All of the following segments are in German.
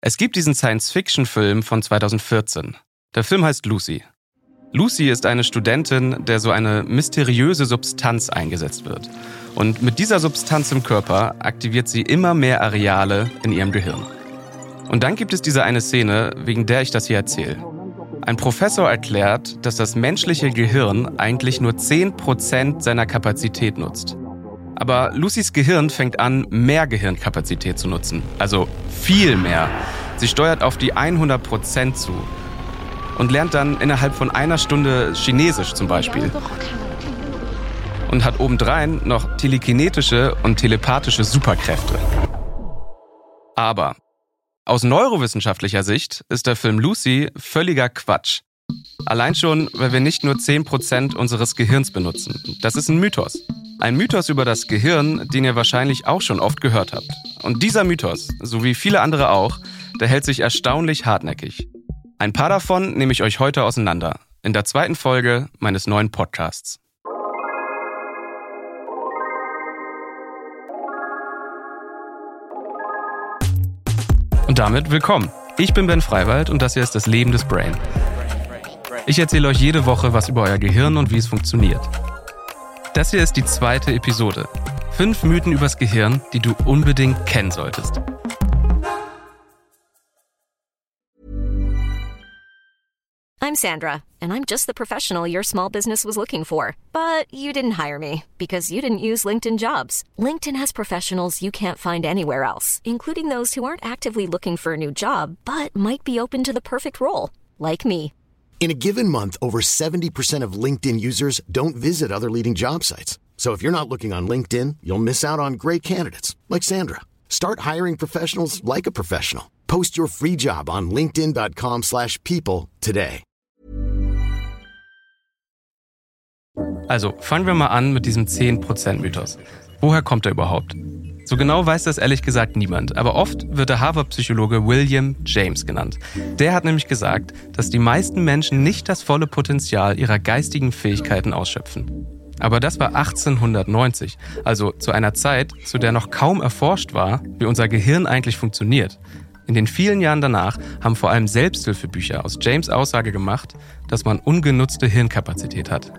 Es gibt diesen Science-Fiction-Film von 2014. Der Film heißt Lucy. Lucy ist eine Studentin, der so eine mysteriöse Substanz eingesetzt wird. Und mit dieser Substanz im Körper aktiviert sie immer mehr Areale in ihrem Gehirn. Und dann gibt es diese eine Szene, wegen der ich das hier erzähle. Ein Professor erklärt, dass das menschliche Gehirn eigentlich nur 10% seiner Kapazität nutzt. Aber Lucys Gehirn fängt an, mehr Gehirnkapazität zu nutzen. Also viel mehr. Sie steuert auf die 100% zu. Und lernt dann innerhalb von einer Stunde Chinesisch zum Beispiel. Und hat obendrein noch telekinetische und telepathische Superkräfte. Aber aus neurowissenschaftlicher Sicht ist der Film Lucy völliger Quatsch. Allein schon, weil wir nicht nur 10% unseres Gehirns benutzen. Das ist ein Mythos. Ein Mythos über das Gehirn, den ihr wahrscheinlich auch schon oft gehört habt. Und dieser Mythos, so wie viele andere auch, der hält sich erstaunlich hartnäckig. Ein paar davon nehme ich euch heute auseinander, in der zweiten Folge meines neuen Podcasts. Und damit willkommen. Ich bin Ben Freiwald und das hier ist das Leben des Brain. Ich erzähle euch jede Woche was über euer Gehirn und wie es funktioniert. Das hier ist die zweite Episode. Fünf Mythen übers Gehirn, die du unbedingt kennen solltest. I'm Sandra, and I'm just the professional your small business was looking for. But you didn't hire me because you didn't use LinkedIn jobs. LinkedIn has professionals you can't find anywhere else, including those who aren't actively looking for a new job but might be open to the perfect role, like me. In a given month, over 70% of LinkedIn users don't visit other leading job sites. So if you're not looking on LinkedIn, you'll miss out on great candidates like Sandra. Start hiring professionals like a professional. Post your free job on linkedin.com/people slash people today. Also fangen wir mal an mit diesem 10%-Mythos. Woher kommt er überhaupt? So genau weiß das ehrlich gesagt niemand, aber oft wird der Harvard-Psychologe William James genannt. Der hat nämlich gesagt, dass die meisten Menschen nicht das volle Potenzial ihrer geistigen Fähigkeiten ausschöpfen. Aber das war 1890, also zu einer Zeit, zu der noch kaum erforscht war, wie unser Gehirn eigentlich funktioniert. In den vielen Jahren danach haben vor allem Selbsthilfebücher aus James Aussage gemacht, dass man ungenutzte Hirnkapazität hat.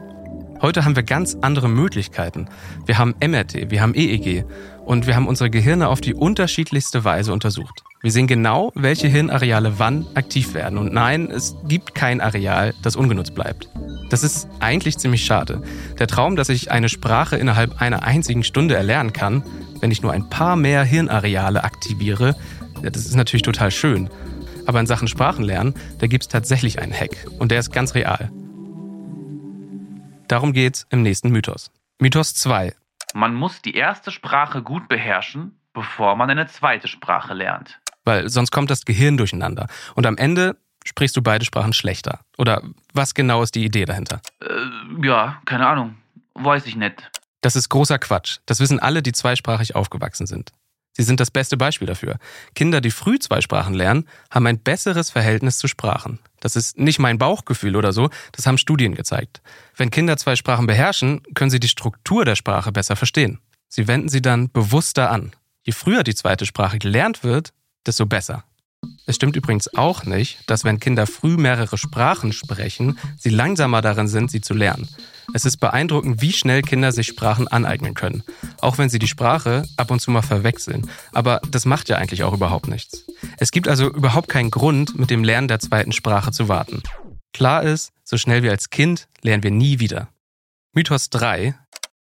Heute haben wir ganz andere Möglichkeiten. Wir haben MRT, wir haben EEG und wir haben unsere Gehirne auf die unterschiedlichste Weise untersucht. Wir sehen genau, welche Hirnareale wann aktiv werden. Und nein, es gibt kein Areal, das ungenutzt bleibt. Das ist eigentlich ziemlich schade. Der Traum, dass ich eine Sprache innerhalb einer einzigen Stunde erlernen kann, wenn ich nur ein paar mehr Hirnareale aktiviere, das ist natürlich total schön. Aber in Sachen Sprachenlernen, da gibt es tatsächlich einen Hack. Und der ist ganz real. Darum geht's im nächsten Mythos. Mythos 2. Man muss die erste Sprache gut beherrschen, bevor man eine zweite Sprache lernt. Weil sonst kommt das Gehirn durcheinander. Und am Ende sprichst du beide Sprachen schlechter. Oder was genau ist die Idee dahinter? Äh, ja, keine Ahnung. Weiß ich nicht. Das ist großer Quatsch. Das wissen alle, die zweisprachig aufgewachsen sind. Sie sind das beste Beispiel dafür. Kinder, die früh zwei Sprachen lernen, haben ein besseres Verhältnis zu Sprachen. Das ist nicht mein Bauchgefühl oder so, das haben Studien gezeigt. Wenn Kinder zwei Sprachen beherrschen, können sie die Struktur der Sprache besser verstehen. Sie wenden sie dann bewusster an. Je früher die zweite Sprache gelernt wird, desto besser. Es stimmt übrigens auch nicht, dass wenn Kinder früh mehrere Sprachen sprechen, sie langsamer darin sind, sie zu lernen. Es ist beeindruckend, wie schnell Kinder sich Sprachen aneignen können. Auch wenn sie die Sprache ab und zu mal verwechseln. Aber das macht ja eigentlich auch überhaupt nichts. Es gibt also überhaupt keinen Grund, mit dem Lernen der zweiten Sprache zu warten. Klar ist, so schnell wie als Kind lernen wir nie wieder. Mythos 3.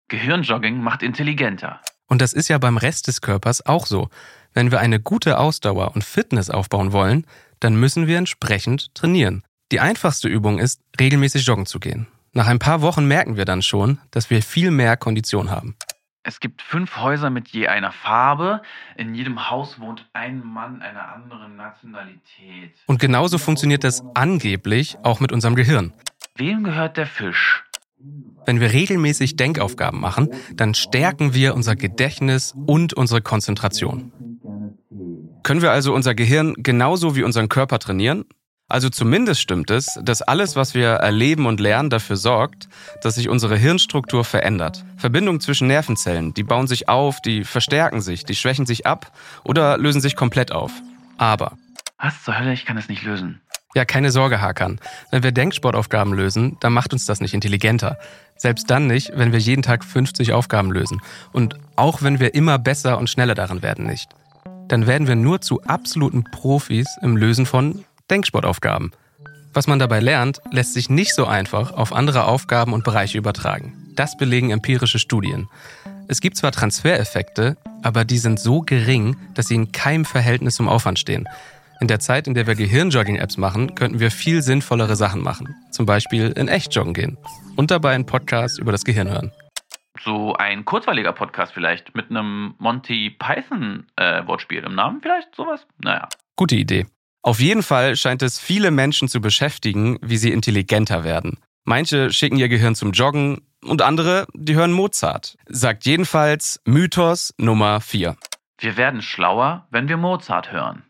Gehirnjogging macht intelligenter. Und das ist ja beim Rest des Körpers auch so. Wenn wir eine gute Ausdauer und Fitness aufbauen wollen, dann müssen wir entsprechend trainieren. Die einfachste Übung ist, regelmäßig joggen zu gehen. Nach ein paar Wochen merken wir dann schon, dass wir viel mehr Kondition haben. Es gibt fünf Häuser mit je einer Farbe. In jedem Haus wohnt ein Mann einer anderen Nationalität. Und genauso funktioniert das angeblich auch mit unserem Gehirn. Wem gehört der Fisch? Wenn wir regelmäßig Denkaufgaben machen, dann stärken wir unser Gedächtnis und unsere Konzentration. Können wir also unser Gehirn genauso wie unseren Körper trainieren? Also zumindest stimmt es, dass alles, was wir erleben und lernen, dafür sorgt, dass sich unsere Hirnstruktur verändert. Verbindungen zwischen Nervenzellen, die bauen sich auf, die verstärken sich, die schwächen sich ab oder lösen sich komplett auf. Aber Was zur Hölle? Ich kann es nicht lösen. Ja, keine Sorge, Hakan. Wenn wir Denksportaufgaben lösen, dann macht uns das nicht intelligenter. Selbst dann nicht, wenn wir jeden Tag 50 Aufgaben lösen. Und auch wenn wir immer besser und schneller darin werden nicht. Dann werden wir nur zu absoluten Profis im Lösen von Denksportaufgaben. Was man dabei lernt, lässt sich nicht so einfach auf andere Aufgaben und Bereiche übertragen. Das belegen empirische Studien. Es gibt zwar Transfereffekte, aber die sind so gering, dass sie in keinem Verhältnis zum Aufwand stehen. In der Zeit, in der wir Gehirnjogging-Apps machen, könnten wir viel sinnvollere Sachen machen. Zum Beispiel in echt joggen gehen. Und dabei einen Podcast über das Gehirn hören. So ein kurzweiliger Podcast vielleicht mit einem Monty Python-Wortspiel äh, im Namen vielleicht, sowas? Naja. Gute Idee. Auf jeden Fall scheint es viele Menschen zu beschäftigen, wie sie intelligenter werden. Manche schicken ihr Gehirn zum Joggen und andere, die hören Mozart. Sagt jedenfalls Mythos Nummer 4. Wir werden schlauer, wenn wir Mozart hören.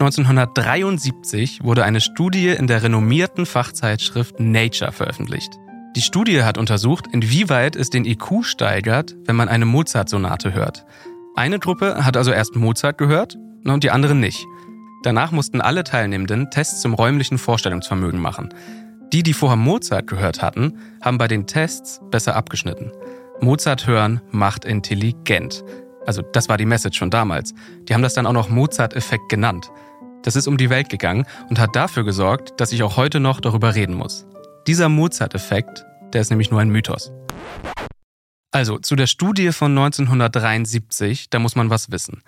1973 wurde eine Studie in der renommierten Fachzeitschrift Nature veröffentlicht. Die Studie hat untersucht, inwieweit es den IQ steigert, wenn man eine Mozart-Sonate hört. Eine Gruppe hat also erst Mozart gehört und die andere nicht. Danach mussten alle Teilnehmenden Tests zum räumlichen Vorstellungsvermögen machen. Die, die vorher Mozart gehört hatten, haben bei den Tests besser abgeschnitten. Mozart hören macht intelligent. Also das war die Message schon damals. Die haben das dann auch noch Mozart-Effekt genannt. Das ist um die Welt gegangen und hat dafür gesorgt, dass ich auch heute noch darüber reden muss. Dieser Mozart-Effekt, der ist nämlich nur ein Mythos. Also zu der Studie von 1973, da muss man was wissen.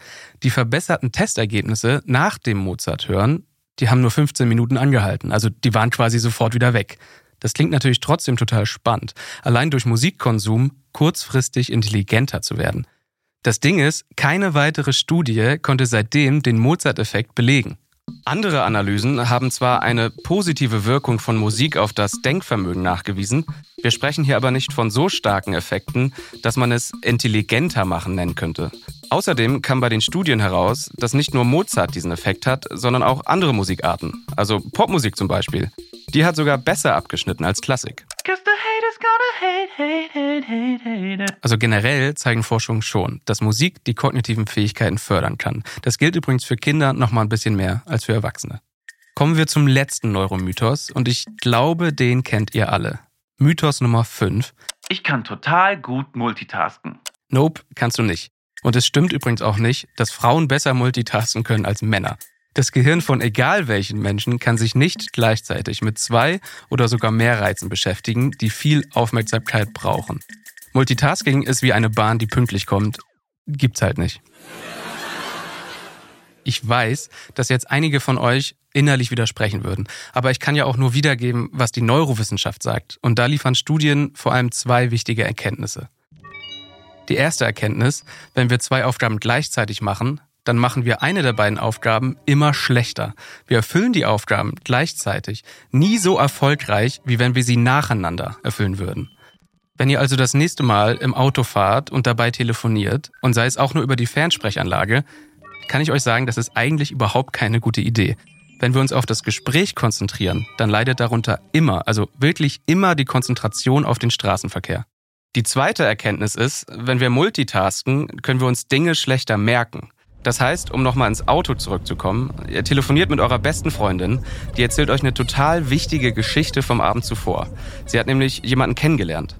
Die verbesserten Testergebnisse nach dem Mozart-Hören, die haben nur 15 Minuten angehalten. Also die waren quasi sofort wieder weg. Das klingt natürlich trotzdem total spannend, allein durch Musikkonsum kurzfristig intelligenter zu werden. Das Ding ist, keine weitere Studie konnte seitdem den Mozart-Effekt belegen. Andere Analysen haben zwar eine positive Wirkung von Musik auf das Denkvermögen nachgewiesen, wir sprechen hier aber nicht von so starken Effekten, dass man es intelligenter machen nennen könnte. Außerdem kam bei den Studien heraus, dass nicht nur Mozart diesen Effekt hat, sondern auch andere Musikarten, also Popmusik zum Beispiel. Die hat sogar besser abgeschnitten als Klassik. Also generell zeigen Forschungen schon, dass Musik die kognitiven Fähigkeiten fördern kann. Das gilt übrigens für Kinder noch mal ein bisschen mehr als für Erwachsene. Kommen wir zum letzten Neuromythos und ich glaube, den kennt ihr alle. Mythos Nummer 5. Ich kann total gut multitasken. Nope, kannst du nicht. Und es stimmt übrigens auch nicht, dass Frauen besser multitasken können als Männer. Das Gehirn von egal welchen Menschen kann sich nicht gleichzeitig mit zwei oder sogar mehr Reizen beschäftigen, die viel Aufmerksamkeit brauchen. Multitasking ist wie eine Bahn, die pünktlich kommt. Gibt's halt nicht. Ich weiß, dass jetzt einige von euch innerlich widersprechen würden, aber ich kann ja auch nur wiedergeben, was die Neurowissenschaft sagt. Und da liefern Studien vor allem zwei wichtige Erkenntnisse. Die erste Erkenntnis, wenn wir zwei Aufgaben gleichzeitig machen, dann machen wir eine der beiden Aufgaben immer schlechter. Wir erfüllen die Aufgaben gleichzeitig nie so erfolgreich, wie wenn wir sie nacheinander erfüllen würden. Wenn ihr also das nächste Mal im Auto fahrt und dabei telefoniert, und sei es auch nur über die Fernsprechanlage, kann ich euch sagen, das ist eigentlich überhaupt keine gute Idee. Wenn wir uns auf das Gespräch konzentrieren, dann leidet darunter immer, also wirklich immer die Konzentration auf den Straßenverkehr. Die zweite Erkenntnis ist, wenn wir multitasken, können wir uns Dinge schlechter merken. Das heißt, um nochmal ins Auto zurückzukommen, ihr telefoniert mit eurer besten Freundin, die erzählt euch eine total wichtige Geschichte vom Abend zuvor. Sie hat nämlich jemanden kennengelernt.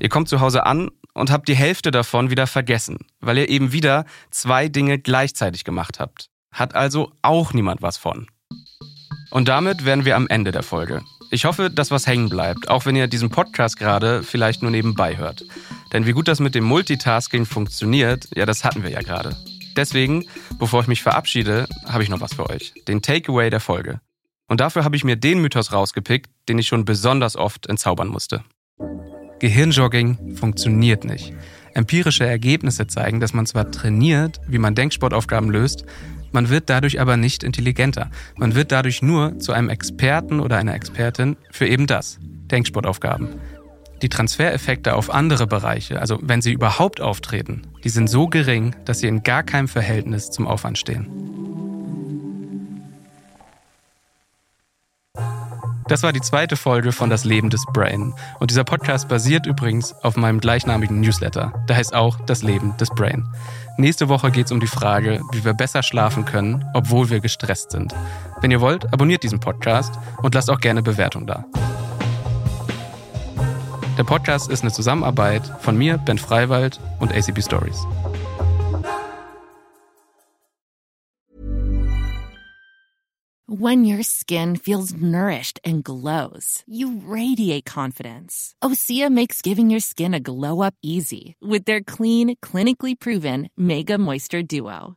Ihr kommt zu Hause an und habt die Hälfte davon wieder vergessen, weil ihr eben wieder zwei Dinge gleichzeitig gemacht habt. Hat also auch niemand was von. Und damit wären wir am Ende der Folge. Ich hoffe, dass was hängen bleibt, auch wenn ihr diesen Podcast gerade vielleicht nur nebenbei hört. Denn wie gut das mit dem Multitasking funktioniert, ja, das hatten wir ja gerade. Deswegen, bevor ich mich verabschiede, habe ich noch was für euch. Den Takeaway der Folge. Und dafür habe ich mir den Mythos rausgepickt, den ich schon besonders oft entzaubern musste. Gehirnjogging funktioniert nicht. Empirische Ergebnisse zeigen, dass man zwar trainiert, wie man Denksportaufgaben löst, man wird dadurch aber nicht intelligenter. Man wird dadurch nur zu einem Experten oder einer Expertin für eben das, Denksportaufgaben. Die Transfereffekte auf andere Bereiche, also wenn sie überhaupt auftreten, die sind so gering, dass sie in gar keinem Verhältnis zum Aufwand stehen. Das war die zweite Folge von Das Leben des Brain. Und dieser Podcast basiert übrigens auf meinem gleichnamigen Newsletter. Der heißt auch Das Leben des Brain. Nächste Woche geht es um die Frage, wie wir besser schlafen können, obwohl wir gestresst sind. Wenn ihr wollt, abonniert diesen Podcast und lasst auch gerne Bewertung da. Der Podcast ist eine Zusammenarbeit von mir, Ben Freiwald und ACB Stories. When your skin feels nourished and glows, you radiate confidence. Osea makes giving your skin a glow up easy with their clean, clinically proven Mega Moisture Duo.